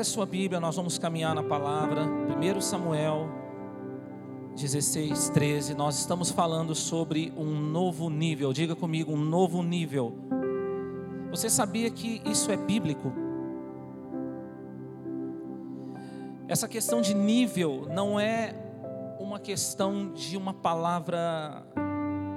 Pega a sua Bíblia, nós vamos caminhar na palavra. 1 Samuel 16, 13. Nós estamos falando sobre um novo nível. Diga comigo, um novo nível. Você sabia que isso é bíblico? Essa questão de nível não é uma questão de uma palavra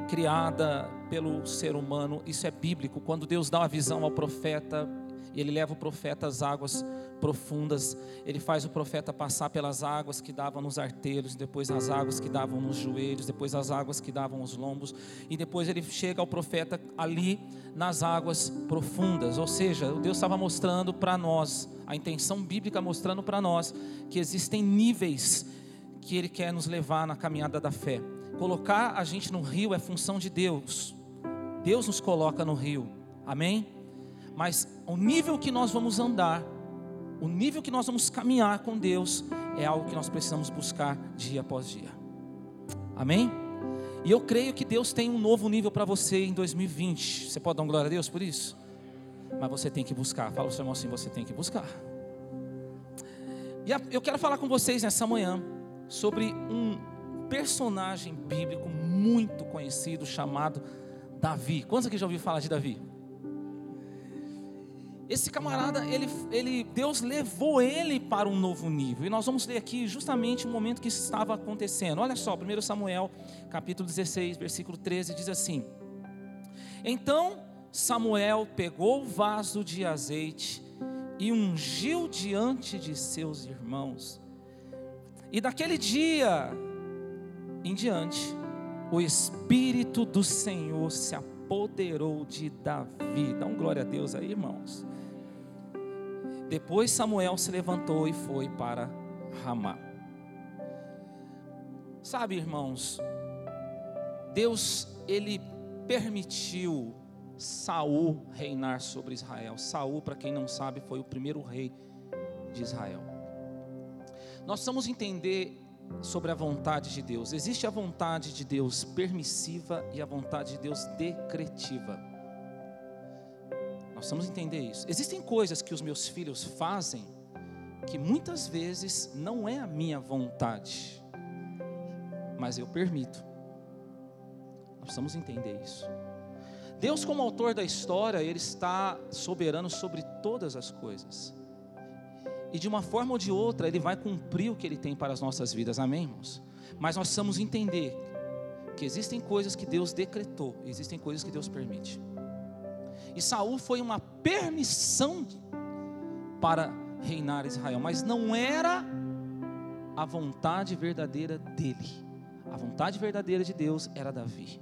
criada pelo ser humano, isso é bíblico. Quando Deus dá uma visão ao profeta, e ele leva o profeta às águas profundas, ele faz o profeta passar pelas águas que davam nos arteiros, depois as águas que davam nos joelhos, depois as águas que davam nos lombos, e depois ele chega ao profeta ali nas águas profundas. Ou seja, Deus estava mostrando para nós, a intenção bíblica mostrando para nós que existem níveis que ele quer nos levar na caminhada da fé. Colocar a gente no rio é função de Deus. Deus nos coloca no rio. Amém? Mas o nível que nós vamos andar, o nível que nós vamos caminhar com Deus, é algo que nós precisamos buscar dia após dia. Amém? E eu creio que Deus tem um novo nível para você em 2020. Você pode dar uma glória a Deus por isso? Mas você tem que buscar. Fala o seu irmão assim: você tem que buscar. E eu quero falar com vocês nessa manhã sobre um personagem bíblico muito conhecido chamado Davi. Quantos aqui já ouviram falar de Davi? Esse camarada, ele, ele, Deus levou ele para um novo nível. E nós vamos ler aqui justamente o momento que isso estava acontecendo. Olha só, 1 Samuel, capítulo 16, versículo 13, diz assim: Então Samuel pegou o vaso de azeite e ungiu diante de seus irmãos. E daquele dia em diante, o Espírito do Senhor se apoderou de Davi. Dá um glória a Deus aí, irmãos. Depois Samuel se levantou e foi para Ramá. Sabe, irmãos, Deus ele permitiu Saul reinar sobre Israel. Saul, para quem não sabe, foi o primeiro rei de Israel. Nós precisamos entender sobre a vontade de Deus. Existe a vontade de Deus permissiva e a vontade de Deus decretiva. Nós precisamos entender isso. Existem coisas que os meus filhos fazem que muitas vezes não é a minha vontade, mas eu permito. Nós precisamos entender isso. Deus, como autor da história, Ele está soberano sobre todas as coisas. E de uma forma ou de outra, Ele vai cumprir o que Ele tem para as nossas vidas, amém, irmãos? Mas nós precisamos entender que existem coisas que Deus decretou, existem coisas que Deus permite. E Saul foi uma permissão para reinar Israel, mas não era a vontade verdadeira dele. A vontade verdadeira de Deus era Davi.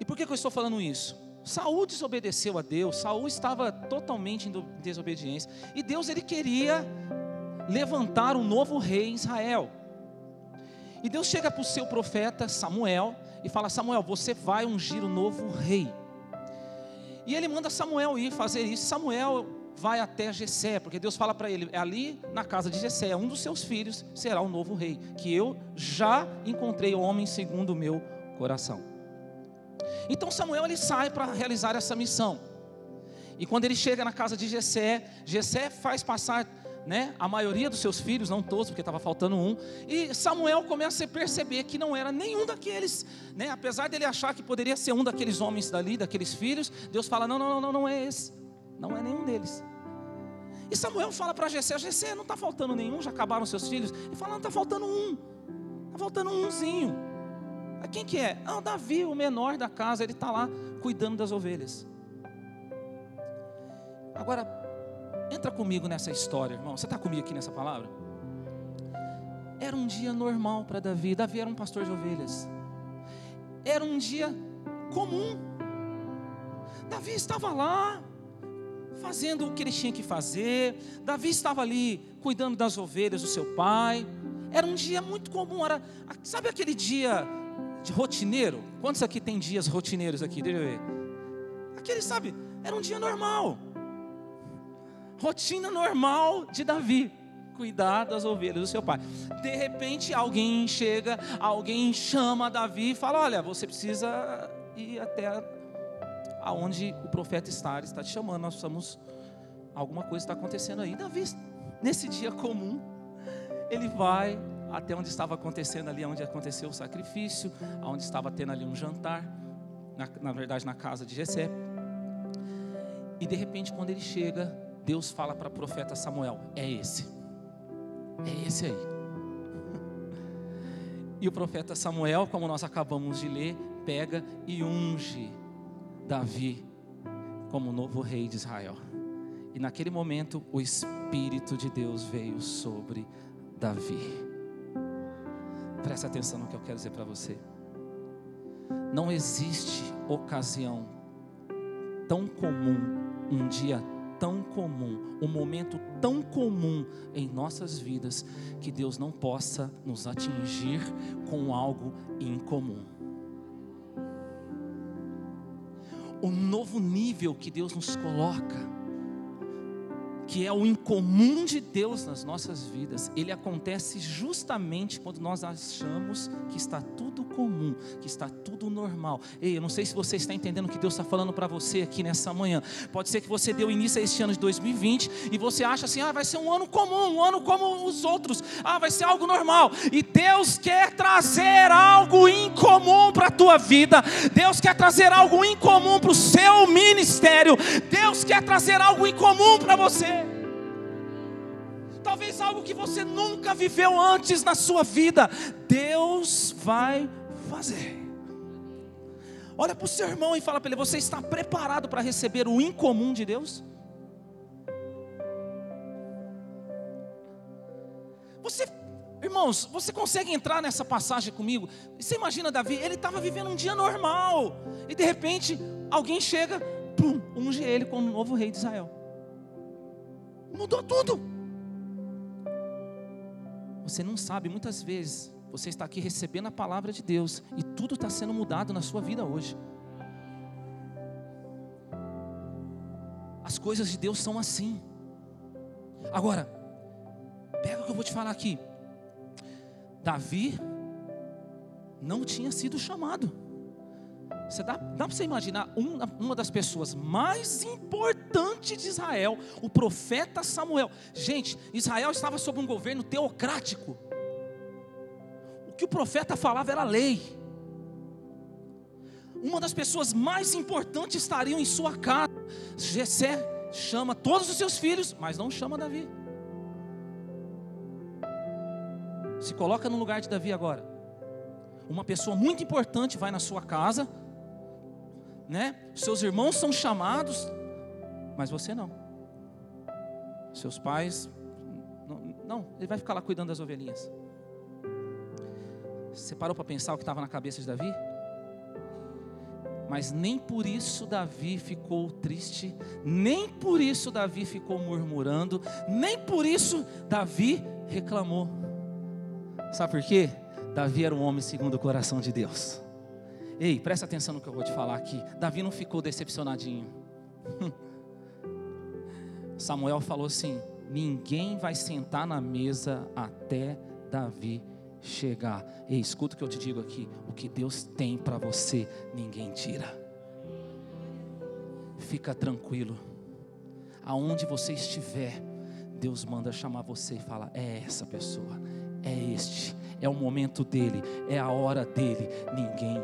E por que, que eu estou falando isso? Saul desobedeceu a Deus, Saul estava totalmente em desobediência, e Deus ele queria levantar um novo rei em Israel. E Deus chega para o seu profeta Samuel e fala: Samuel, você vai ungir o novo rei. E ele manda Samuel ir fazer isso. Samuel vai até Jessé, porque Deus fala para ele: é ali na casa de Jessé, um dos seus filhos será o novo rei, que eu já encontrei o homem segundo o meu coração. Então Samuel ele sai para realizar essa missão. E quando ele chega na casa de Jessé, Jessé faz passar né, a maioria dos seus filhos, não todos, porque estava faltando um, e Samuel começa a perceber que não era nenhum daqueles, né, apesar dele achar que poderia ser um daqueles homens dali, daqueles filhos, Deus fala: não, não, não, não é esse, não é nenhum deles. E Samuel fala para Jessé: Jessé, não está faltando nenhum, já acabaram seus filhos. Ele fala: não, está faltando um, está faltando umzinho. Quem que é? Ah, Davi, o menor da casa, ele está lá cuidando das ovelhas. Agora, Entra comigo nessa história, irmão. Você está comigo aqui nessa palavra? Era um dia normal para Davi. Davi era um pastor de ovelhas. Era um dia comum. Davi estava lá, fazendo o que ele tinha que fazer. Davi estava ali cuidando das ovelhas do seu pai. Era um dia muito comum. Era, sabe aquele dia de rotineiro? Quantos aqui tem dias rotineiros aqui? Deixa eu ver. Aquele, sabe, era um dia normal rotina normal de Davi, cuidar das ovelhas do seu pai. De repente, alguém chega, alguém chama Davi e fala: Olha, você precisa ir até aonde o profeta está, ele está te chamando, nós precisamos alguma coisa está acontecendo aí. Davi, nesse dia comum, ele vai até onde estava acontecendo ali, onde aconteceu o sacrifício, onde estava tendo ali um jantar, na, na verdade na casa de Jessé. E de repente, quando ele chega, Deus fala para o profeta Samuel: É esse, é esse aí. E o profeta Samuel, como nós acabamos de ler, pega e unge Davi como novo rei de Israel. E naquele momento o Espírito de Deus veio sobre Davi. Presta atenção no que eu quero dizer para você. Não existe ocasião tão comum, um dia tão comum, um momento tão comum em nossas vidas, que Deus não possa nos atingir com algo incomum. O novo nível que Deus nos coloca que é o incomum de Deus nas nossas vidas, ele acontece justamente quando nós achamos que está tudo comum, que está tudo normal. Ei, eu não sei se você está entendendo o que Deus está falando para você aqui nessa manhã. Pode ser que você deu início a este ano de 2020 e você acha assim: ah, vai ser um ano comum, um ano como os outros, ah, vai ser algo normal. E Deus quer trazer algo incomum para a tua vida, Deus quer trazer algo incomum para o seu ministério, Deus quer trazer algo incomum para você você nunca viveu antes na sua vida, Deus vai fazer. Olha para o seu irmão e fala para ele: Você está preparado para receber o incomum de Deus? Você, irmãos, você consegue entrar nessa passagem comigo? Você imagina Davi, ele estava vivendo um dia normal, e de repente alguém chega, pum, unge ele como novo rei de Israel. Mudou tudo. Você não sabe, muitas vezes, você está aqui recebendo a palavra de Deus e tudo está sendo mudado na sua vida hoje. As coisas de Deus são assim. Agora, pega o que eu vou te falar aqui. Davi não tinha sido chamado. Você dá, dá para você imaginar uma, uma das pessoas mais importantes de Israel, o profeta Samuel. Gente, Israel estava sob um governo teocrático. O que o profeta falava era lei. Uma das pessoas mais importantes estariam em sua casa. Jessé chama todos os seus filhos, mas não chama Davi. Se coloca no lugar de Davi agora. Uma pessoa muito importante vai na sua casa, né? Seus irmãos são chamados, mas você não. Seus pais, não, não ele vai ficar lá cuidando das ovelhinhas. Você parou para pensar o que estava na cabeça de Davi? Mas nem por isso Davi ficou triste, nem por isso Davi ficou murmurando, nem por isso Davi reclamou. Sabe por quê? Davi era um homem segundo o coração de Deus. Ei, presta atenção no que eu vou te falar aqui. Davi não ficou decepcionadinho. Samuel falou assim: ninguém vai sentar na mesa até Davi chegar. Ei, escuta o que eu te digo aqui: o que Deus tem para você, ninguém tira. Fica tranquilo, aonde você estiver, Deus manda chamar você e fala: é essa pessoa, é este, é o momento dele, é a hora dele, ninguém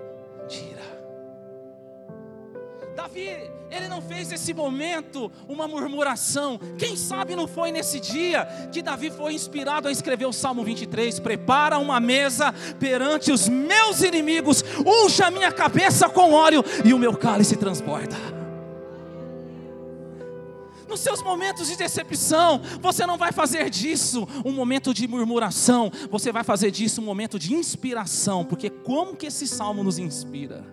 mentira. Davi, ele não fez esse momento uma murmuração. Quem sabe não foi nesse dia que Davi foi inspirado a escrever o Salmo 23: Prepara uma mesa perante os meus inimigos, unja minha cabeça com óleo e o meu cálice transborda. Nos seus momentos de decepção, você não vai fazer disso um momento de murmuração, você vai fazer disso um momento de inspiração, porque como que esse salmo nos inspira?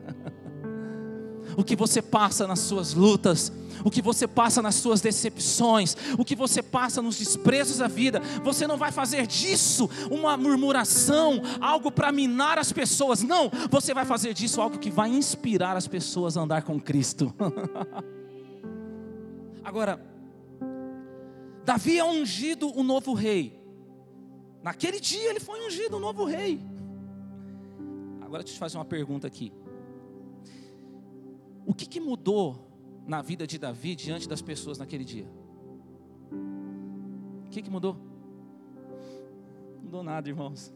o que você passa nas suas lutas, o que você passa nas suas decepções, o que você passa nos desprezos da vida, você não vai fazer disso uma murmuração, algo para minar as pessoas, não, você vai fazer disso algo que vai inspirar as pessoas a andar com Cristo. Agora, Davi é ungido o novo rei. Naquele dia ele foi ungido o novo rei. Agora deixa eu te fazer uma pergunta aqui. O que, que mudou na vida de Davi diante das pessoas naquele dia? O que, que mudou? Mudou nada, irmãos.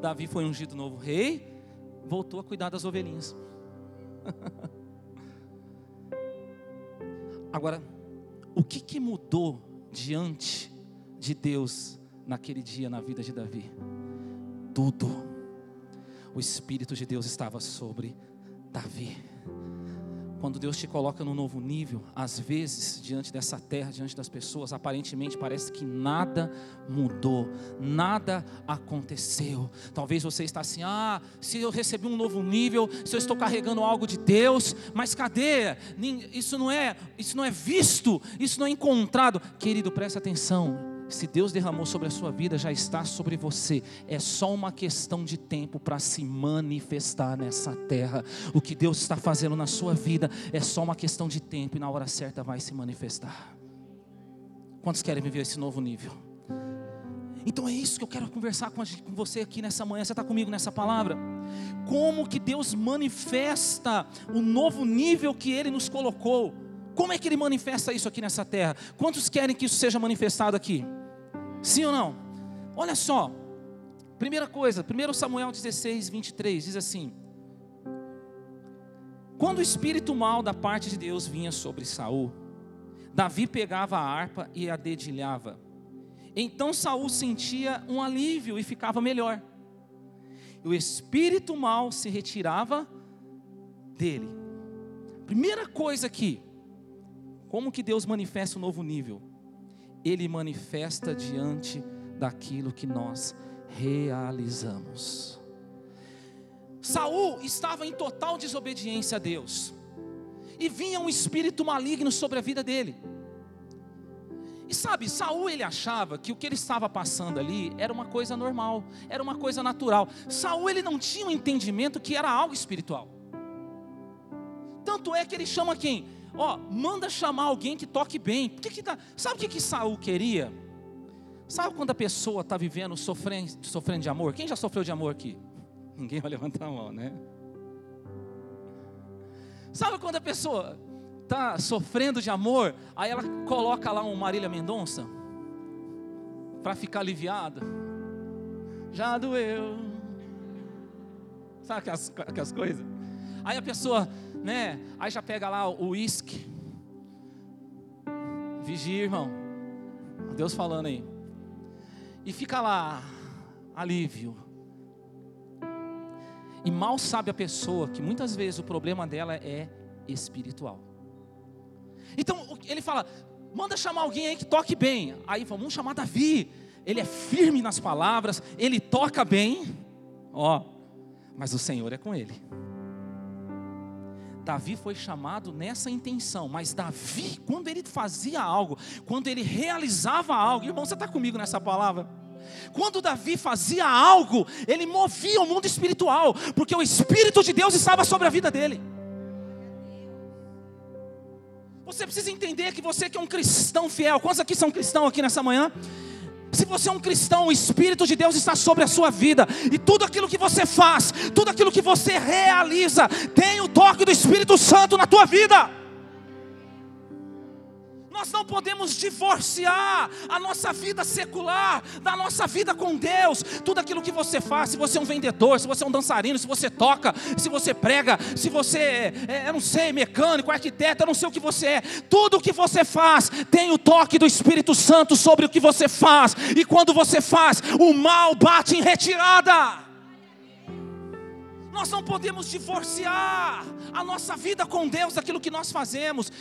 Davi foi ungido novo rei, voltou a cuidar das ovelhinhas. Agora, o que, que mudou diante de Deus naquele dia na vida de Davi? Tudo. O Espírito de Deus estava sobre Davi. Quando Deus te coloca num novo nível, às vezes, diante dessa terra, diante das pessoas, aparentemente parece que nada mudou, nada aconteceu. Talvez você está assim: ah, se eu recebi um novo nível, se eu estou carregando algo de Deus, mas cadê? Isso não é, isso não é visto, isso não é encontrado. Querido, preste atenção. Se Deus derramou sobre a sua vida, já está sobre você. É só uma questão de tempo para se manifestar nessa terra. O que Deus está fazendo na sua vida é só uma questão de tempo e na hora certa vai se manifestar. Quantos querem viver esse novo nível? Então é isso que eu quero conversar com você aqui nessa manhã. Você está comigo nessa palavra? Como que Deus manifesta o novo nível que Ele nos colocou? Como é que Ele manifesta isso aqui nessa terra? Quantos querem que isso seja manifestado aqui? Sim ou não? Olha só, primeira coisa, 1 Samuel 16, 23 diz assim: Quando o espírito mal da parte de Deus vinha sobre Saul, Davi pegava a harpa e a dedilhava. Então Saul sentia um alívio e ficava melhor. O espírito mal se retirava dele. Primeira coisa aqui, como que Deus manifesta um novo nível? Ele manifesta diante daquilo que nós realizamos. Saul estava em total desobediência a Deus. E vinha um espírito maligno sobre a vida dele. E sabe, Saul ele achava que o que ele estava passando ali era uma coisa normal, era uma coisa natural. Saul ele não tinha um entendimento que era algo espiritual. Tanto é que ele chama quem? Ó, manda chamar alguém que toque bem. Por que que tá, sabe o que, que Saul queria? Sabe quando a pessoa está vivendo sofrendo, sofrendo de amor? Quem já sofreu de amor aqui? Ninguém vai levantar a mão, né? Sabe quando a pessoa está sofrendo de amor, aí ela coloca lá um Marília Mendonça para ficar aliviada? Já doeu. Sabe aquelas, aquelas coisas? Aí a pessoa né? Aí já pega lá o uísque. Vigia, irmão. Deus falando aí. E fica lá, alívio. E mal sabe a pessoa que muitas vezes o problema dela é espiritual. Então ele fala: manda chamar alguém aí que toque bem. Aí vamos chamar Davi. Ele é firme nas palavras, ele toca bem. Ó, mas o Senhor é com ele. Davi foi chamado nessa intenção, mas Davi, quando ele fazia algo, quando ele realizava algo, irmão, você está comigo nessa palavra? Quando Davi fazia algo, ele movia o mundo espiritual, porque o Espírito de Deus estava sobre a vida dele. Você precisa entender que você que é um cristão fiel, quantos aqui são cristãos aqui nessa manhã? Se você é um cristão, o Espírito de Deus está sobre a sua vida, e tudo aquilo que você faz, tudo aquilo que você realiza, tem o toque do Espírito Santo na tua vida. Nós não podemos divorciar a nossa vida secular da nossa vida com Deus. Tudo aquilo que você faz, se você é um vendedor, se você é um dançarino, se você toca, se você prega, se você é, é eu não sei, mecânico, arquiteto, eu não sei o que você é. Tudo o que você faz tem o toque do Espírito Santo sobre o que você faz. E quando você faz, o mal bate em retirada. Nós não podemos divorciar a nossa vida com Deus daquilo que nós fazemos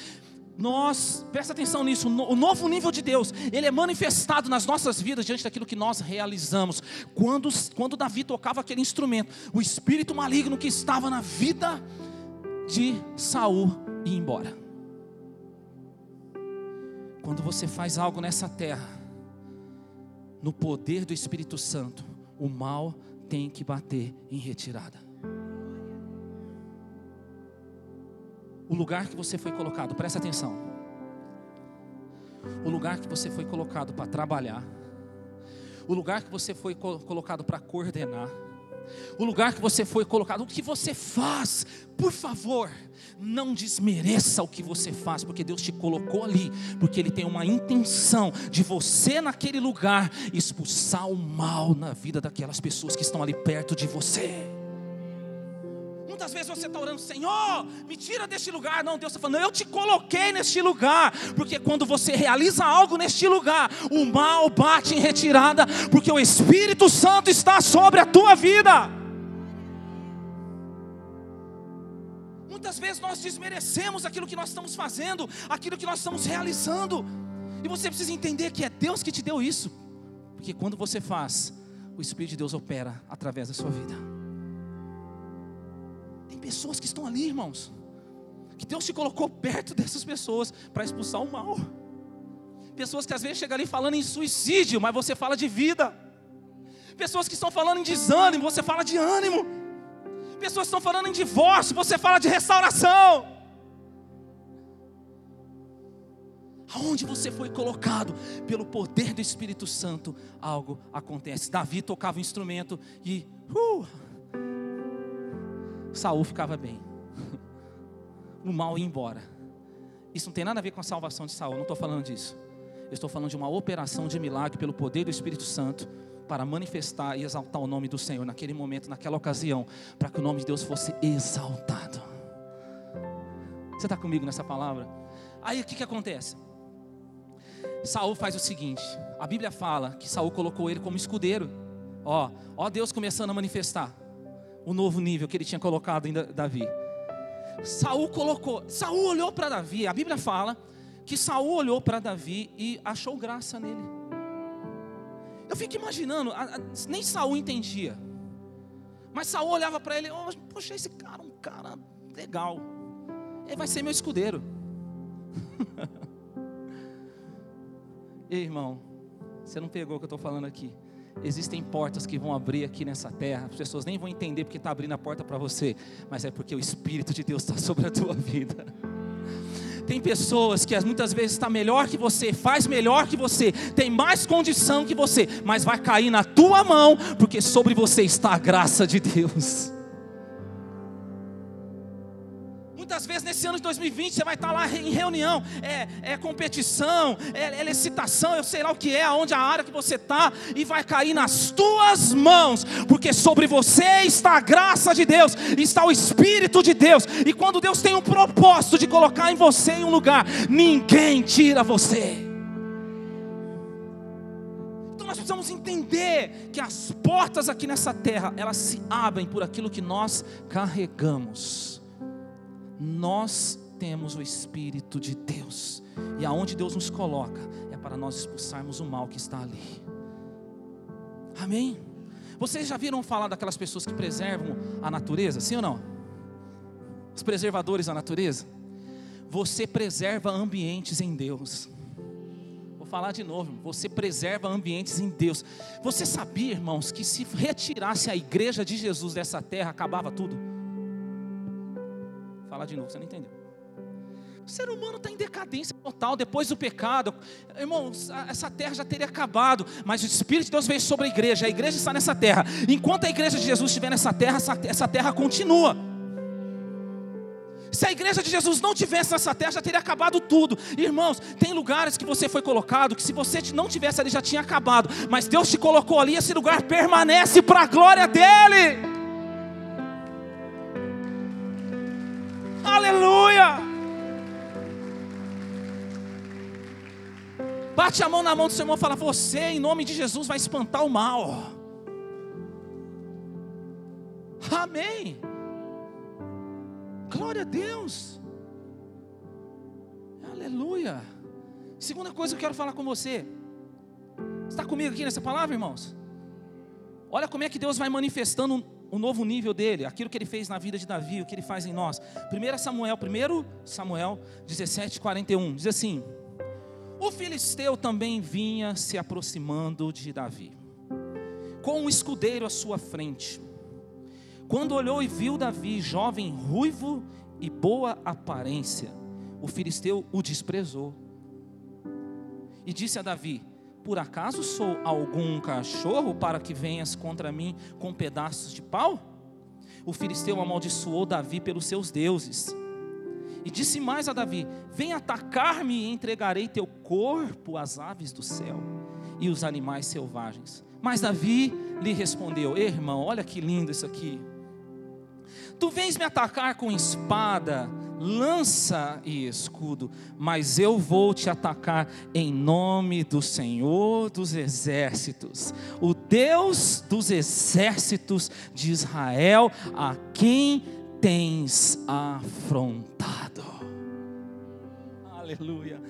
nós, presta atenção nisso, o novo nível de Deus, ele é manifestado nas nossas vidas diante daquilo que nós realizamos. Quando, quando Davi tocava aquele instrumento, o espírito maligno que estava na vida de Saul ia embora. Quando você faz algo nessa terra, no poder do Espírito Santo, o mal tem que bater em retirada. O lugar que você foi colocado, presta atenção. O lugar que você foi colocado para trabalhar, o lugar que você foi colocado para coordenar, o lugar que você foi colocado, o que você faz, por favor, não desmereça o que você faz, porque Deus te colocou ali, porque Ele tem uma intenção de você naquele lugar expulsar o mal na vida daquelas pessoas que estão ali perto de você. Muitas vezes você está orando, Senhor, me tira deste lugar. Não, Deus está falando, eu te coloquei neste lugar, porque quando você realiza algo neste lugar, o mal bate em retirada, porque o Espírito Santo está sobre a tua vida. Muitas vezes nós desmerecemos aquilo que nós estamos fazendo, aquilo que nós estamos realizando, e você precisa entender que é Deus que te deu isso, porque quando você faz, o Espírito de Deus opera através da sua vida pessoas que estão ali, irmãos, que Deus te colocou perto dessas pessoas para expulsar o mal. Pessoas que às vezes chegam ali falando em suicídio, mas você fala de vida. Pessoas que estão falando em desânimo, você fala de ânimo. Pessoas que estão falando em divórcio, você fala de restauração. Aonde você foi colocado pelo poder do Espírito Santo, algo acontece. Davi tocava o instrumento e uh, Saul ficava bem. O mal ia embora. Isso não tem nada a ver com a salvação de Saul, não estou falando disso. Eu estou falando de uma operação de milagre pelo poder do Espírito Santo para manifestar e exaltar o nome do Senhor naquele momento, naquela ocasião, para que o nome de Deus fosse exaltado. Você está comigo nessa palavra? Aí o que, que acontece? Saul faz o seguinte: a Bíblia fala que Saul colocou ele como escudeiro. Ó, ó Deus começando a manifestar o novo nível que ele tinha colocado em Davi. Saul colocou, Saul olhou para Davi, a Bíblia fala que Saul olhou para Davi e achou graça nele. Eu fico imaginando, nem Saul entendia. Mas Saul olhava para ele, oh, poxa, esse cara é um cara legal. Ele vai ser meu escudeiro. Ei, irmão, você não pegou o que eu estou falando aqui. Existem portas que vão abrir aqui nessa terra. As pessoas nem vão entender porque está abrindo a porta para você, mas é porque o Espírito de Deus está sobre a tua vida. Tem pessoas que muitas vezes está melhor que você, faz melhor que você, tem mais condição que você, mas vai cair na tua mão, porque sobre você está a graça de Deus. Muitas vezes nesse ano de 2020 você vai estar lá em reunião, é, é competição, é, é licitação, eu sei lá o que é, aonde a área que você está, e vai cair nas tuas mãos, porque sobre você está a graça de Deus, está o Espírito de Deus, e quando Deus tem um propósito de colocar em você em um lugar, ninguém tira você. Então nós precisamos entender que as portas aqui nessa terra, elas se abrem por aquilo que nós carregamos nós temos o Espírito de Deus, e aonde Deus nos coloca é para nós expulsarmos o mal que está ali. Amém? Vocês já viram falar daquelas pessoas que preservam a natureza, sim ou não? Os preservadores da natureza. Você preserva ambientes em Deus. Vou falar de novo, você preserva ambientes em Deus. Você sabia, irmãos, que se retirasse a igreja de Jesus dessa terra, acabava tudo? Falar de novo, você não entendeu. O ser humano está em decadência total depois do pecado. Irmãos, essa terra já teria acabado, mas o Espírito de Deus veio sobre a igreja. A igreja está nessa terra. Enquanto a igreja de Jesus estiver nessa terra, essa, terra continua. Se a igreja de Jesus não tivesse nessa terra, já teria acabado tudo. Irmãos, tem lugares que você foi colocado que se você não tivesse ali já tinha acabado, mas Deus te colocou ali, esse lugar permanece para a glória dele. Aleluia! Bate a mão na mão do seu irmão e fala: Você, em nome de Jesus, vai espantar o mal. Amém. Glória a Deus. Aleluia. Segunda coisa que eu quero falar com você. Está comigo aqui nessa palavra, irmãos? Olha como é que Deus vai manifestando o novo nível dele, aquilo que ele fez na vida de Davi, o que ele faz em nós. 1 Samuel, 1 Samuel 17, 41, diz assim: O filisteu também vinha se aproximando de Davi, com um escudeiro à sua frente. Quando olhou e viu Davi, jovem, ruivo e boa aparência, o filisteu o desprezou. E disse a Davi: por acaso sou algum cachorro para que venhas contra mim com pedaços de pau? O filisteu amaldiçoou Davi pelos seus deuses. E disse mais a Davi: Vem atacar-me e entregarei teu corpo às aves do céu e os animais selvagens. Mas Davi lhe respondeu: Irmão, olha que lindo isso aqui. Tu vens me atacar com espada, lança e escudo, mas eu vou te atacar em nome do Senhor dos exércitos, o Deus dos exércitos de Israel, a quem tens afrontado. Aleluia.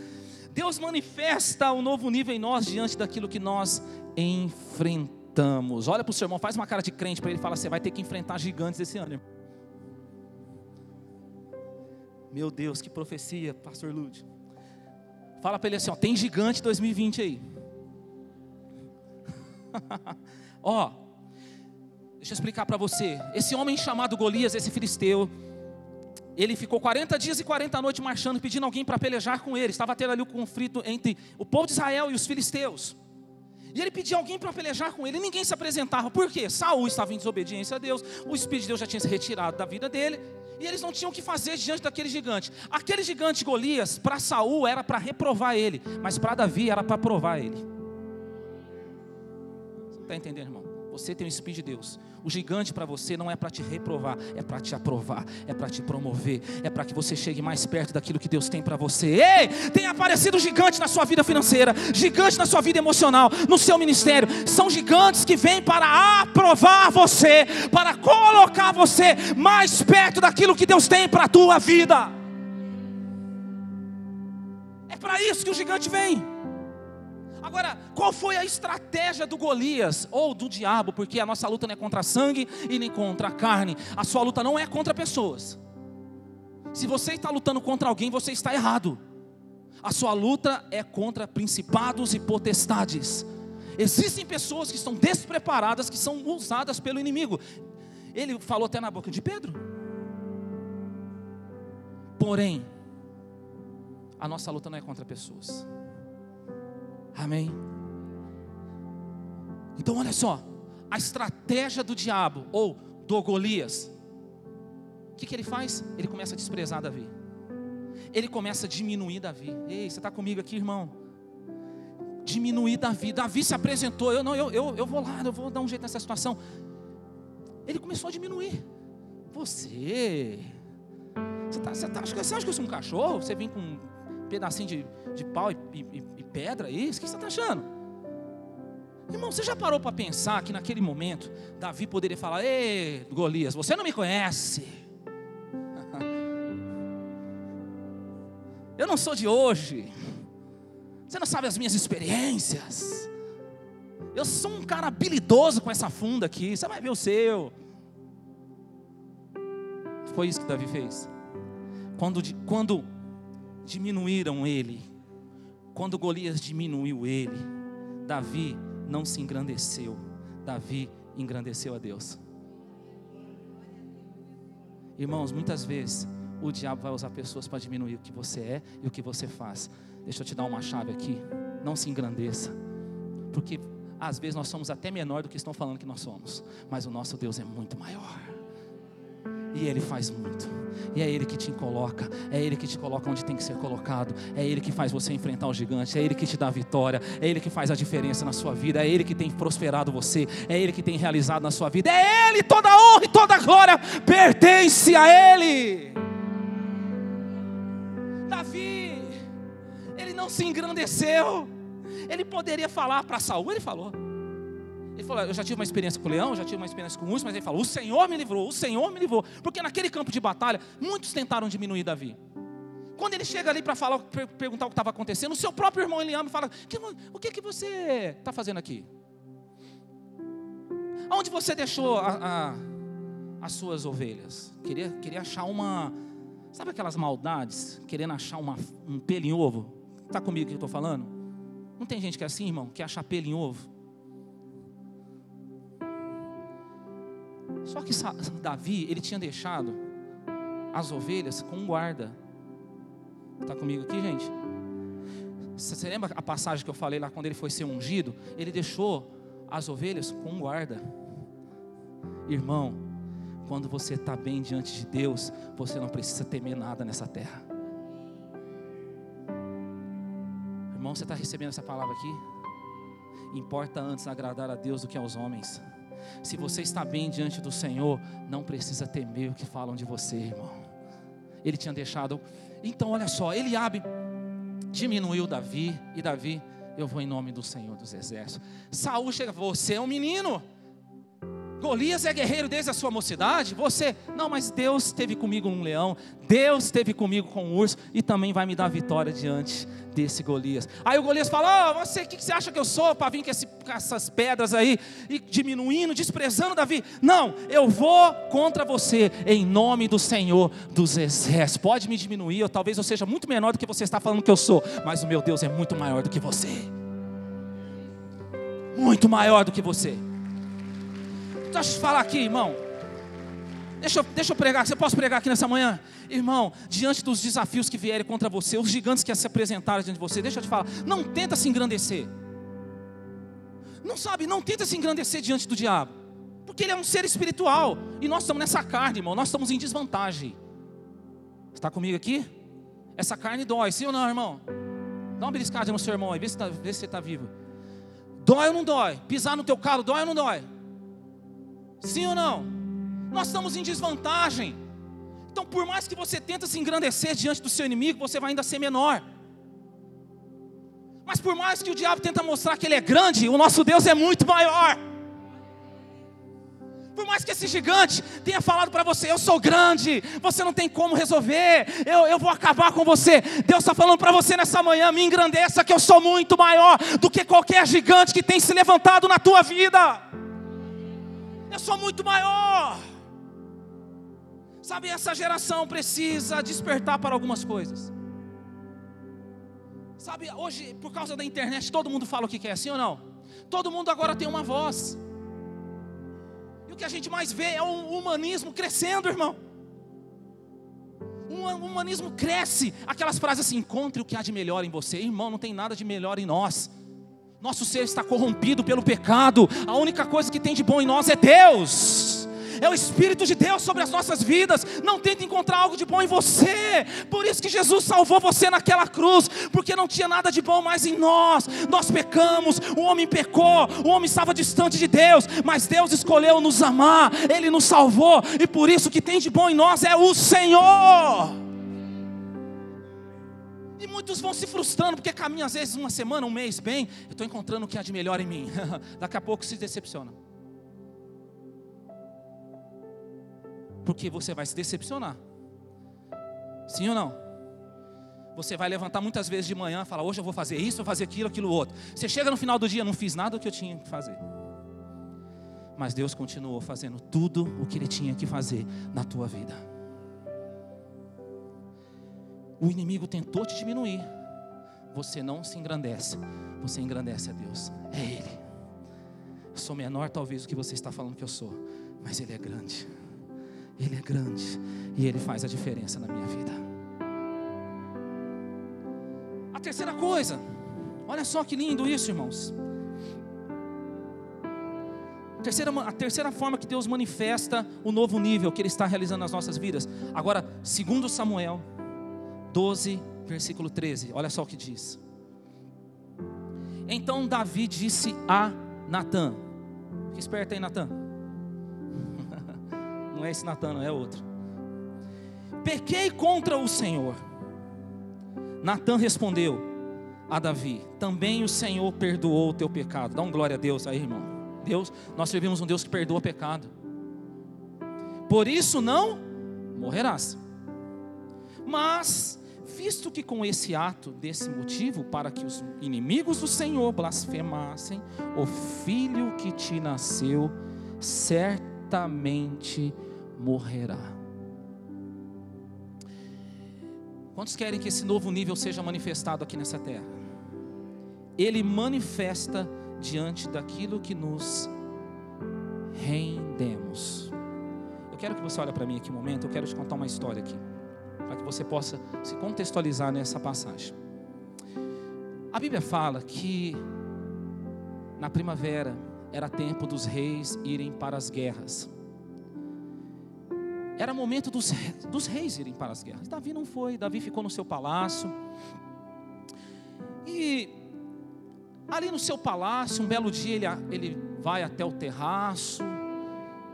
Deus manifesta um novo nível em nós diante daquilo que nós enfrentamos. Olha para o seu irmão, faz uma cara de crente para ele falar: você vai ter que enfrentar gigantes esse ano. Meu Deus, que profecia, Pastor Lude. Fala para ele assim: ó, tem gigante 2020 aí. ó, deixa eu explicar para você. Esse homem chamado Golias, esse filisteu, ele ficou 40 dias e 40 noites marchando, pedindo alguém para pelejar com ele. Estava tendo ali o conflito entre o povo de Israel e os filisteus. E ele pedia alguém para pelejar com ele, e ninguém se apresentava. Por quê? Saul estava em desobediência a Deus, o Espírito de Deus já tinha se retirado da vida dele, e eles não tinham o que fazer diante daquele gigante. Aquele gigante Golias, para Saul era para reprovar ele, mas para Davi era para provar ele. Você está entendendo, irmão? Você tem o Espírito de Deus. O gigante para você não é para te reprovar, é para te aprovar, é para te promover, é para que você chegue mais perto daquilo que Deus tem para você. Ei, tem aparecido gigante na sua vida financeira, gigante na sua vida emocional, no seu ministério. São gigantes que vêm para aprovar você, para colocar você mais perto daquilo que Deus tem para a tua vida. É para isso que o gigante vem. Agora, qual foi a estratégia do Golias ou do diabo? Porque a nossa luta não é contra sangue e nem contra carne. A sua luta não é contra pessoas. Se você está lutando contra alguém, você está errado. A sua luta é contra principados e potestades. Existem pessoas que estão despreparadas, que são usadas pelo inimigo. Ele falou até na boca de Pedro. Porém, a nossa luta não é contra pessoas. Amém? Então, olha só, a estratégia do diabo, ou do Golias, o que, que ele faz? Ele começa a desprezar Davi, ele começa a diminuir Davi. Ei, você está comigo aqui, irmão? Diminuir Davi. Davi se apresentou, eu não, eu, eu, eu vou lá, eu vou dar um jeito nessa situação. Ele começou a diminuir. Você, você, tá, você, tá, você acha que eu sou um cachorro? Você vem com um pedacinho de, de pau e, e, pedra isso? O que você está achando? Irmão, você já parou para pensar que naquele momento Davi poderia falar: Ei, Golias, você não me conhece. Eu não sou de hoje. Você não sabe as minhas experiências. Eu sou um cara habilidoso com essa funda aqui. Você vai ver o seu. Foi isso que Davi fez. Quando, quando diminuíram ele, quando Golias diminuiu ele, Davi não se engrandeceu, Davi engrandeceu a Deus. Irmãos, muitas vezes o diabo vai usar pessoas para diminuir o que você é e o que você faz. Deixa eu te dar uma chave aqui. Não se engrandeça, porque às vezes nós somos até menor do que estão falando que nós somos, mas o nosso Deus é muito maior. E Ele faz muito. E é Ele que te coloca. É Ele que te coloca onde tem que ser colocado. É Ele que faz você enfrentar o gigante. É Ele que te dá a vitória. É Ele que faz a diferença na sua vida. É Ele que tem prosperado você. É Ele que tem realizado na sua vida. É Ele, toda honra e toda glória pertence a Ele. Davi, ele não se engrandeceu. Ele poderia falar para Saul, ele falou. Ele falou: Eu já tive uma experiência com o leão, já tive uma experiência com o urso, mas ele falou: O Senhor me livrou, o Senhor me livrou. Porque naquele campo de batalha, muitos tentaram diminuir Davi. Quando ele chega ali para falar, perguntar o que estava acontecendo, o seu próprio irmão Eliam fala: O que, que você está fazendo aqui? Aonde você deixou a, a, as suas ovelhas? Queria, queria achar uma. Sabe aquelas maldades? Querendo achar uma, um pelo em ovo? Está comigo que eu estou falando? Não tem gente que é assim, irmão? Quer achar pelo em ovo? Só que Davi, ele tinha deixado as ovelhas com guarda. Está comigo aqui, gente? Você lembra a passagem que eu falei lá quando ele foi ser ungido? Ele deixou as ovelhas com guarda. Irmão, quando você está bem diante de Deus, você não precisa temer nada nessa terra. Irmão, você está recebendo essa palavra aqui? Importa antes agradar a Deus do que aos homens. Se você está bem diante do Senhor, não precisa temer o que falam de você, irmão. Ele tinha deixado. Então, olha só, Eliabe diminuiu Davi e Davi, eu vou em nome do Senhor dos Exércitos. Saul chega, você é um menino. Golias é guerreiro desde a sua mocidade. Você, não, mas Deus esteve comigo num leão, Deus esteve comigo com um urso e também vai me dar vitória diante desse Golias. Aí o Golias fala: oh, você, o que, que, você acha que eu sou para vir com, esse, com essas pedras aí e diminuindo, desprezando Davi? Não, eu vou contra você em nome do Senhor dos Exércitos. Pode me diminuir, ou talvez eu seja muito menor do que você está falando que eu sou, mas o meu Deus é muito maior do que você. Muito maior do que você. Deixa eu falar aqui, irmão. Deixa eu, deixa eu pregar. Você posso pregar aqui nessa manhã? Irmão, diante dos desafios que vierem contra você, os gigantes que se apresentarem diante de você, deixa eu te falar. Não tenta se engrandecer. Não sabe, não tenta se engrandecer diante do diabo. Porque ele é um ser espiritual. E nós estamos nessa carne, irmão. Nós estamos em desvantagem. Está comigo aqui? Essa carne dói, sim ou não, irmão? Dá uma beliscada no seu irmão aí, vê se, tá, vê se você está vivo. Dói ou não dói? Pisar no teu calo, dói ou não dói? Sim ou não? Nós estamos em desvantagem. Então, por mais que você tenta se engrandecer diante do seu inimigo, você vai ainda ser menor. Mas por mais que o diabo tenta mostrar que ele é grande, o nosso Deus é muito maior. Por mais que esse gigante tenha falado para você, eu sou grande, você não tem como resolver, eu, eu vou acabar com você. Deus está falando para você nessa manhã, me engrandeça, que eu sou muito maior do que qualquer gigante que tem se levantado na tua vida. Eu sou muito maior. Sabe, essa geração precisa despertar para algumas coisas. Sabe, hoje, por causa da internet, todo mundo fala o que quer, assim ou não? Todo mundo agora tem uma voz. E o que a gente mais vê é um humanismo crescendo, irmão. Um humanismo cresce. Aquelas frases assim: encontre o que há de melhor em você. Irmão, não tem nada de melhor em nós. Nosso ser está corrompido pelo pecado. A única coisa que tem de bom em nós é Deus. É o Espírito de Deus sobre as nossas vidas. Não tenta encontrar algo de bom em você. Por isso que Jesus salvou você naquela cruz, porque não tinha nada de bom mais em nós. Nós pecamos, o homem pecou, o homem estava distante de Deus, mas Deus escolheu nos amar, Ele nos salvou, e por isso que tem de bom em nós é o Senhor. E muitos vão se frustrando, porque caminham às vezes uma semana, um mês bem, eu estou encontrando o que há de melhor em mim. Daqui a pouco se decepciona. Porque você vai se decepcionar. Sim ou não? Você vai levantar muitas vezes de manhã e falar, hoje eu vou fazer isso, vou fazer aquilo, aquilo outro. Você chega no final do dia, não fiz nada do que eu tinha que fazer. Mas Deus continuou fazendo tudo o que Ele tinha que fazer na tua vida. O inimigo tentou te diminuir. Você não se engrandece. Você engrandece a Deus. É Ele. Eu sou menor, talvez, do que você está falando que eu sou. Mas Ele é grande. Ele é grande. E Ele faz a diferença na minha vida. A terceira coisa. Olha só que lindo isso, irmãos. A terceira, a terceira forma que Deus manifesta o novo nível que Ele está realizando nas nossas vidas. Agora, segundo Samuel 12, versículo 13. Olha só o que diz. Então Davi disse a Natã: Fique esperto aí, Natã. Não é esse Natã, não é outro. Pequei contra o Senhor. Natã respondeu a Davi: Também o Senhor perdoou o teu pecado. Dá um glória a Deus aí, irmão. Deus, nós servimos um Deus que perdoa pecado. Por isso não morrerás. Mas visto que com esse ato, desse motivo, para que os inimigos do Senhor blasfemassem, o filho que te nasceu certamente morrerá. Quantos querem que esse novo nível seja manifestado aqui nessa terra? Ele manifesta diante daquilo que nos rendemos. Eu quero que você olhe para mim aqui um momento, eu quero te contar uma história aqui para que você possa se contextualizar nessa passagem. A Bíblia fala que na primavera era tempo dos reis irem para as guerras. Era momento dos, dos reis irem para as guerras. Davi não foi, Davi ficou no seu palácio. E ali no seu palácio, um belo dia ele, ele vai até o terraço.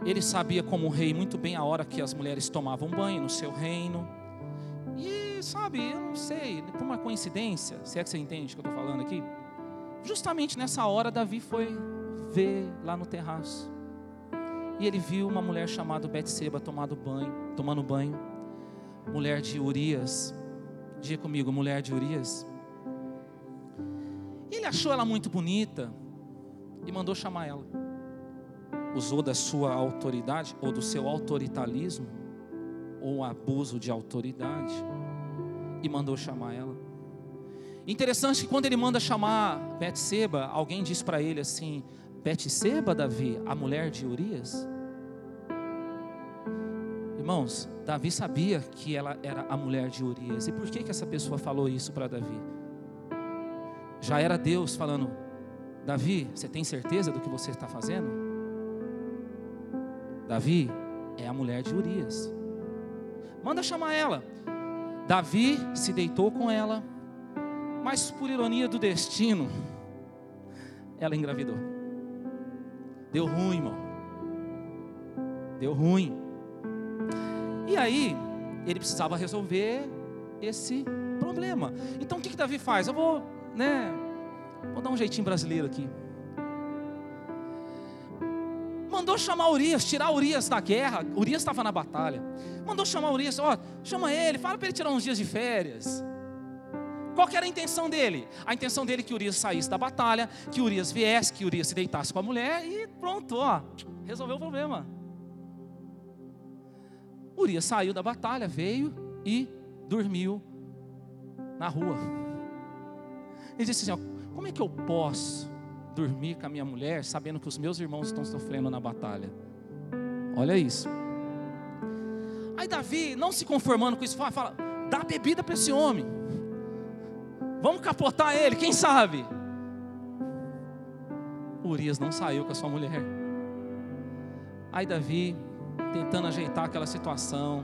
Ele sabia como rei muito bem a hora que as mulheres tomavam banho no seu reino. E sabe, eu não sei, por uma coincidência, se é que você entende o que eu estou falando aqui. Justamente nessa hora, Davi foi ver lá no terraço. E ele viu uma mulher chamada Betseba tomando banho, tomando banho. Mulher de Urias. Diga comigo, mulher de Urias. Ele achou ela muito bonita e mandou chamar ela. Usou da sua autoridade ou do seu autoritarismo ou abuso de autoridade e mandou chamar ela. Interessante que quando ele manda chamar Betseba, alguém diz para ele assim: Betseba, Davi, a mulher de Urias? Irmãos, Davi sabia que ela era a mulher de Urias. E por que, que essa pessoa falou isso para Davi? Já era Deus falando: Davi, você tem certeza do que você está fazendo? Davi é a mulher de Urias. Manda chamar ela. Davi se deitou com ela, mas por ironia do destino, ela engravidou. Deu ruim, irmão. Deu ruim. E aí, ele precisava resolver esse problema. Então o que, que Davi faz? Eu vou, né? Vou dar um jeitinho brasileiro aqui. Mandou chamar Urias, tirar Urias da guerra. Urias estava na batalha. Mandou chamar Urias, ó, chama ele, fala para ele tirar uns dias de férias. Qual era a intenção dele? A intenção dele é que Urias saísse da batalha, que Urias viesse, que Urias se deitasse com a mulher e pronto, ó, resolveu o problema. Urias saiu da batalha, veio e dormiu na rua. Ele disse assim: ó, como é que eu posso dormir com a minha mulher sabendo que os meus irmãos estão sofrendo na batalha? Olha isso. Aí Davi, não se conformando com isso, fala, fala dá bebida para esse homem. Vamos capotar ele, quem sabe? Urias não saiu com a sua mulher. Aí Davi, tentando ajeitar aquela situação,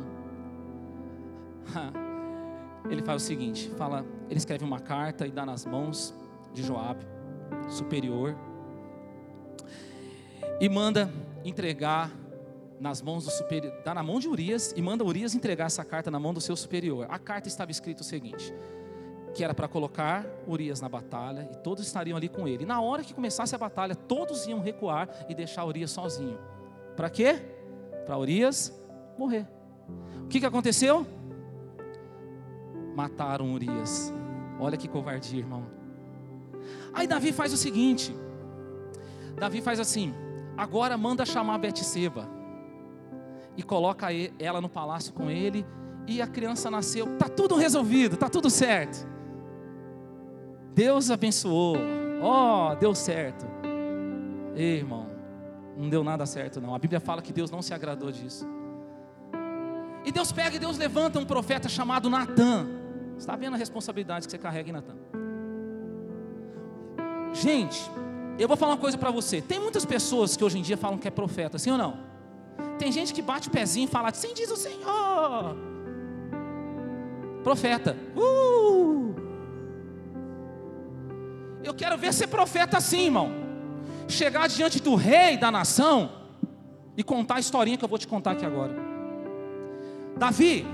ele faz o seguinte: fala, ele escreve uma carta e dá nas mãos de Joabe, superior, e manda entregar nas mãos do superior, dá na mão de Urias e manda Urias entregar essa carta na mão do seu superior. A carta estava escrito o seguinte: que era para colocar Urias na batalha e todos estariam ali com ele. E na hora que começasse a batalha, todos iam recuar e deixar Urias sozinho. Para quê? Para Urias morrer. O que, que aconteceu? Mataram Urias. Olha que covardia, irmão. Aí Davi faz o seguinte: Davi faz assim, agora manda chamar Betseba e coloca ela no palácio com ele e a criança nasceu, tá tudo resolvido, tá tudo certo. Deus abençoou. Ó, oh, deu certo. Ei, irmão, não deu nada certo não. A Bíblia fala que Deus não se agradou disso. E Deus pega e Deus levanta um profeta chamado Natan. Está vendo a responsabilidade que você carrega em Natan? Gente, eu vou falar uma coisa para você. Tem muitas pessoas que hoje em dia falam que é profeta, sim ou não? Tem gente que bate o pezinho e fala, sim diz o Senhor. Profeta. Uh! Eu quero ver ser profeta assim, irmão. Chegar diante do rei da nação e contar a historinha que eu vou te contar aqui agora. Davi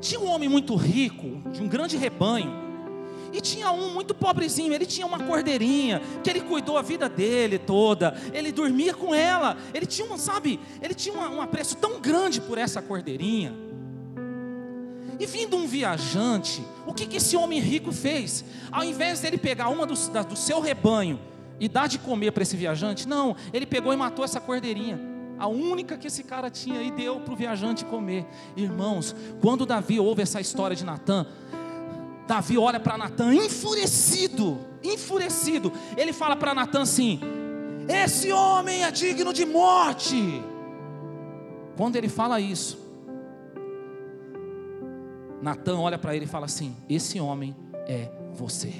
tinha um homem muito rico, de um grande rebanho, e tinha um muito pobrezinho, ele tinha uma cordeirinha, que ele cuidou a vida dele toda, ele dormia com ela, ele tinha um, sabe, ele tinha um apreço tão grande por essa cordeirinha, e vindo um viajante, o que, que esse homem rico fez? Ao invés dele pegar uma do, da, do seu rebanho e dar de comer para esse viajante, não, ele pegou e matou essa cordeirinha. A única que esse cara tinha e deu para o viajante comer. Irmãos, quando Davi ouve essa história de Natan, Davi olha para Natan enfurecido, enfurecido. Ele fala para Natan assim: Esse homem é digno de morte. Quando ele fala isso, Natan olha para ele e fala assim: Esse homem é você.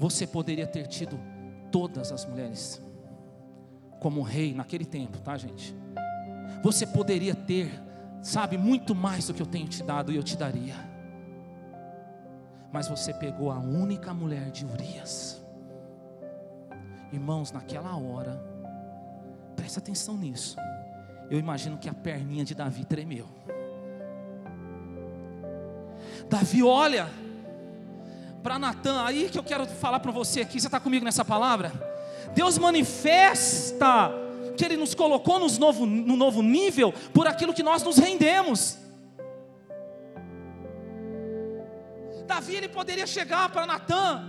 Você poderia ter tido todas as mulheres como rei naquele tempo, tá, gente? Você poderia ter, sabe, muito mais do que eu tenho te dado e eu te daria. Mas você pegou a única mulher de Urias. Irmãos, naquela hora, presta atenção nisso. Eu imagino que a perninha de Davi tremeu. Davi olha para Natan, aí que eu quero falar para você aqui, você está comigo nessa palavra? Deus manifesta que Ele nos colocou nos novo, no novo nível por aquilo que nós nos rendemos. Davi ele poderia chegar para Natan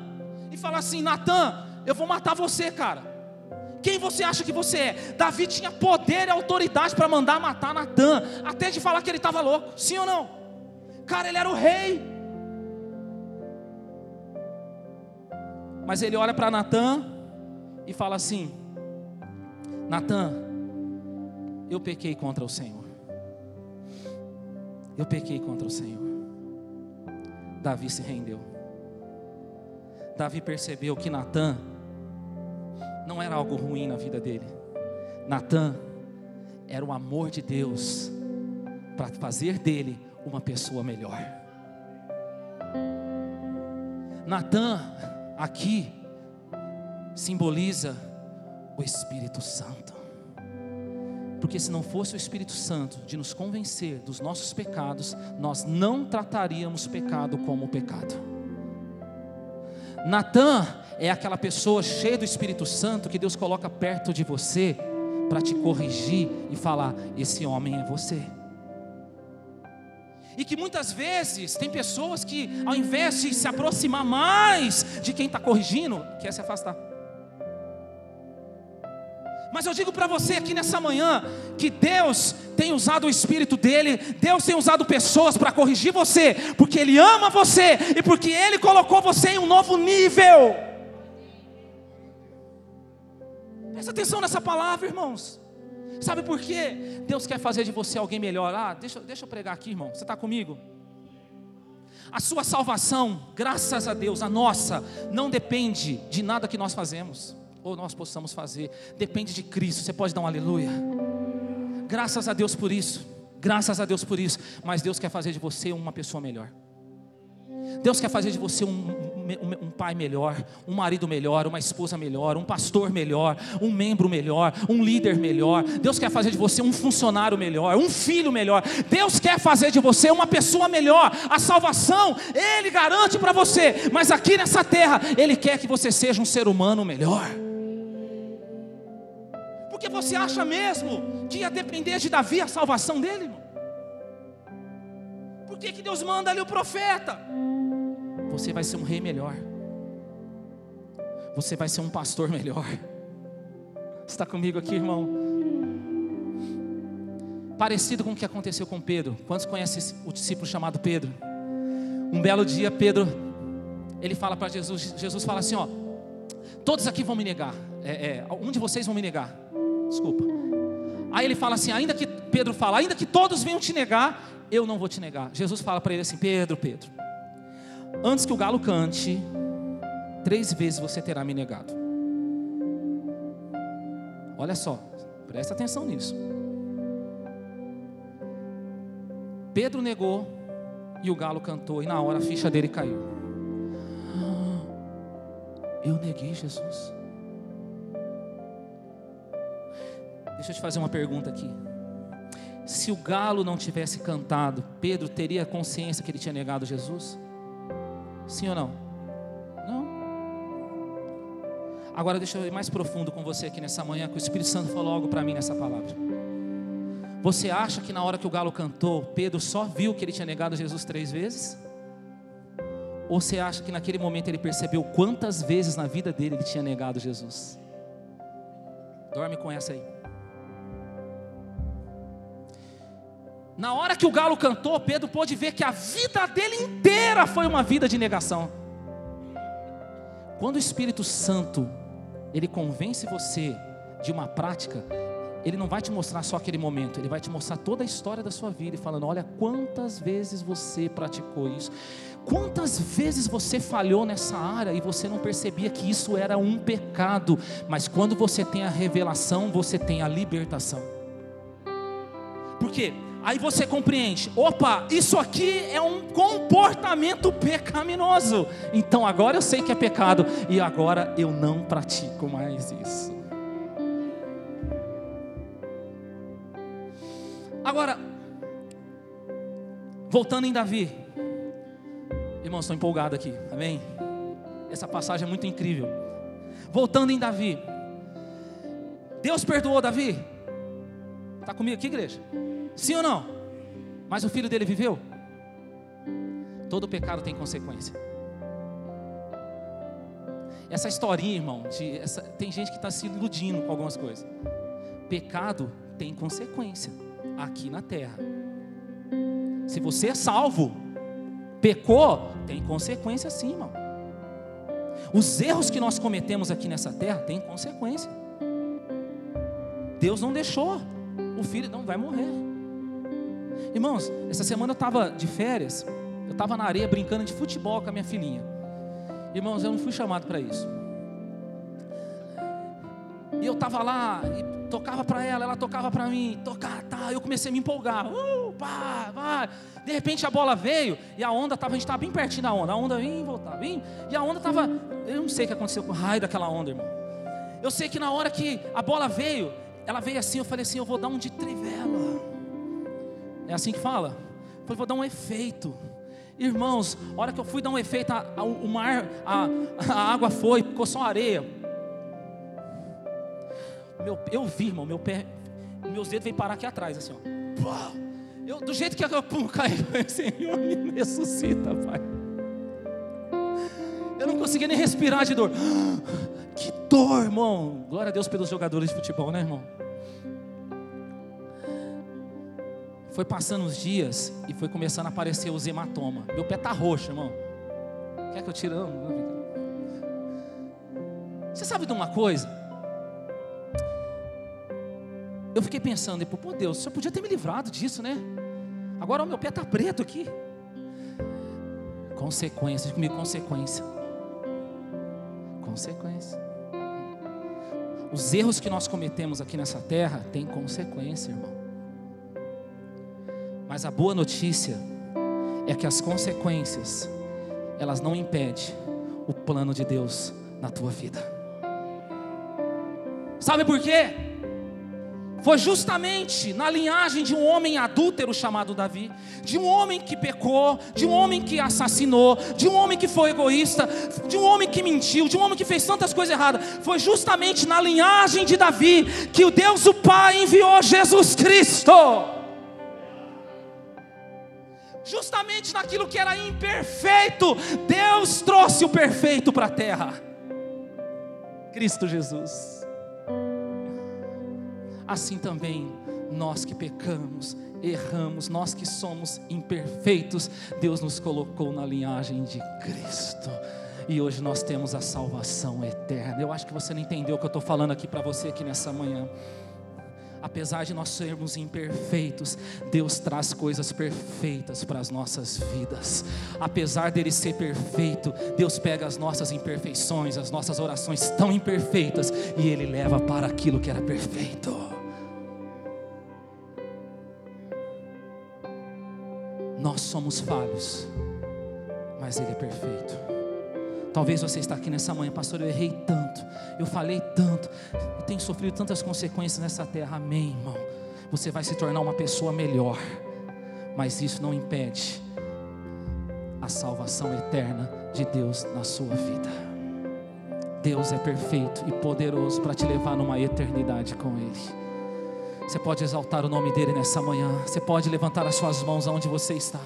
e falar assim: Natan, eu vou matar você, cara. Quem você acha que você é? Davi tinha poder e autoridade para mandar matar Natan, até de falar que ele estava louco, sim ou não? Cara, ele era o rei. Mas ele olha para Natan e fala assim: Natan, eu pequei contra o Senhor. Eu pequei contra o Senhor. Davi se rendeu. Davi percebeu que Natan não era algo ruim na vida dele. Natan era o amor de Deus para fazer dele uma pessoa melhor. Natan aqui simboliza o Espírito Santo. Porque se não fosse o Espírito Santo de nos convencer dos nossos pecados, nós não trataríamos pecado como pecado. Natan é aquela pessoa cheia do Espírito Santo que Deus coloca perto de você para te corrigir e falar: esse homem é você. E que muitas vezes tem pessoas que, ao invés de se aproximar mais de quem está corrigindo, quer se afastar. Mas eu digo para você aqui nessa manhã que Deus tem usado o Espírito dele, Deus tem usado pessoas para corrigir você, porque Ele ama você e porque Ele colocou você em um novo nível. Presta atenção nessa palavra, irmãos. Sabe por quê? Deus quer fazer de você alguém melhor. Ah, deixa, deixa eu pregar aqui, irmão. Você está comigo? A sua salvação, graças a Deus, a nossa, não depende de nada que nós fazemos ou nós possamos fazer, depende de Cristo. Você pode dar um aleluia. Graças a Deus por isso. Graças a Deus por isso. Mas Deus quer fazer de você uma pessoa melhor. Deus quer fazer de você um, um, um, pai melhor, um marido melhor, uma esposa melhor, um pastor melhor, um membro melhor, um líder melhor. Deus quer fazer de você um funcionário melhor, um filho melhor. Deus quer fazer de você uma pessoa melhor. A salvação, Ele garante para você, mas aqui nessa terra, Ele quer que você seja um ser humano melhor. Porque você acha mesmo que ia depender de Davi a salvação dele? Por que, que Deus manda ali o profeta? Você vai ser um rei melhor. Você vai ser um pastor melhor. Está comigo aqui, irmão? Parecido com o que aconteceu com Pedro. Quantos conhecem o discípulo chamado Pedro? Um belo dia, Pedro, ele fala para Jesus: Jesus fala assim: Ó, todos aqui vão me negar. É, é, um de vocês vão me negar. Desculpa. Aí ele fala assim: ainda que Pedro fala, ainda que todos venham te negar, eu não vou te negar. Jesus fala para ele assim: Pedro, Pedro, antes que o galo cante, três vezes você terá me negado. Olha só, presta atenção nisso. Pedro negou e o galo cantou, e na hora a ficha dele caiu. Eu neguei Jesus. Deixa eu te fazer uma pergunta aqui. Se o galo não tivesse cantado, Pedro teria consciência que ele tinha negado Jesus? Sim ou não? Não. Agora deixa eu ir mais profundo com você aqui nessa manhã, que o Espírito Santo falou algo para mim nessa palavra. Você acha que na hora que o galo cantou, Pedro só viu que ele tinha negado Jesus três vezes? Ou você acha que naquele momento ele percebeu quantas vezes na vida dele ele tinha negado Jesus? Dorme com essa aí. Na hora que o galo cantou, Pedro pôde ver que a vida dele inteira foi uma vida de negação. Quando o Espírito Santo ele convence você de uma prática, Ele não vai te mostrar só aquele momento, ele vai te mostrar toda a história da sua vida e falando: olha quantas vezes você praticou isso, quantas vezes você falhou nessa área e você não percebia que isso era um pecado, mas quando você tem a revelação, você tem a libertação. Por quê? Aí você compreende: opa, isso aqui é um comportamento pecaminoso. Então agora eu sei que é pecado e agora eu não pratico mais isso. Agora, voltando em Davi, irmãos, estou empolgado aqui, amém? Essa passagem é muito incrível. Voltando em Davi, Deus perdoou Davi? Está comigo aqui, igreja? Sim ou não? Mas o filho dele viveu? Todo pecado tem consequência. Essa historinha, irmão, de, essa, tem gente que está se iludindo com algumas coisas. Pecado tem consequência aqui na terra. Se você é salvo, pecou, tem consequência sim, irmão. Os erros que nós cometemos aqui nessa terra têm consequência. Deus não deixou, o filho não vai morrer. Irmãos, essa semana eu estava de férias, eu estava na areia brincando de futebol com a minha filhinha. Irmãos, eu não fui chamado para isso. E eu estava lá, e tocava para ela, ela tocava para mim, tocar, tá. Eu comecei a me empolgar, uh, pá, vai. De repente a bola veio e a onda estava, a gente estava bem pertinho da onda. A onda vinha e voltava, vinha. E a onda estava, eu não sei o que aconteceu com o raio daquela onda, irmão. Eu sei que na hora que a bola veio, ela veio assim, eu falei assim, eu vou dar um de trivela. É assim que fala? Falei, vou dar um efeito. Irmãos, a hora que eu fui dar um efeito, a, a, o mar, a, a água foi, ficou só areia. Meu, eu vi, irmão, meu pé, meus dedos veio parar aqui atrás, assim, ó. Eu, do jeito que eu caí, Senhor, me ressuscita, Pai. Eu não conseguia nem respirar de dor. Que dor, irmão. Glória a Deus pelos jogadores de futebol, né, irmão? Foi passando os dias e foi começando a aparecer os hematomas. Meu pé tá roxo, irmão. Quer que eu tire? Você sabe de uma coisa? Eu fiquei pensando, depois, pô Deus, senhor podia ter me livrado disso, né? Agora o meu pé está preto aqui. Consequência, comigo, consequência. Consequência. Os erros que nós cometemos aqui nessa terra têm consequência, irmão. Mas a boa notícia é que as consequências, elas não impedem o plano de Deus na tua vida. Sabe por quê? foi justamente na linhagem de um homem adúltero chamado Davi, de um homem que pecou, de um homem que assassinou, de um homem que foi egoísta, de um homem que mentiu, de um homem que fez tantas coisas erradas. Foi justamente na linhagem de Davi que o Deus o Pai enviou Jesus Cristo. Justamente naquilo que era imperfeito, Deus trouxe o perfeito para a terra. Cristo Jesus assim também nós que pecamos, erramos, nós que somos imperfeitos, Deus nos colocou na linhagem de Cristo. E hoje nós temos a salvação eterna. Eu acho que você não entendeu o que eu estou falando aqui para você aqui nessa manhã. Apesar de nós sermos imperfeitos, Deus traz coisas perfeitas para as nossas vidas. Apesar dele ser perfeito, Deus pega as nossas imperfeições, as nossas orações tão imperfeitas e ele leva para aquilo que era perfeito. Nós somos falhos, mas Ele é perfeito. Talvez você está aqui nessa manhã, pastor. Eu errei tanto, eu falei tanto, eu tenho sofrido tantas consequências nessa terra. Amém, irmão. Você vai se tornar uma pessoa melhor, mas isso não impede a salvação eterna de Deus na sua vida. Deus é perfeito e poderoso para te levar numa eternidade com Ele. Você pode exaltar o nome dele nessa manhã. Você pode levantar as suas mãos aonde você está.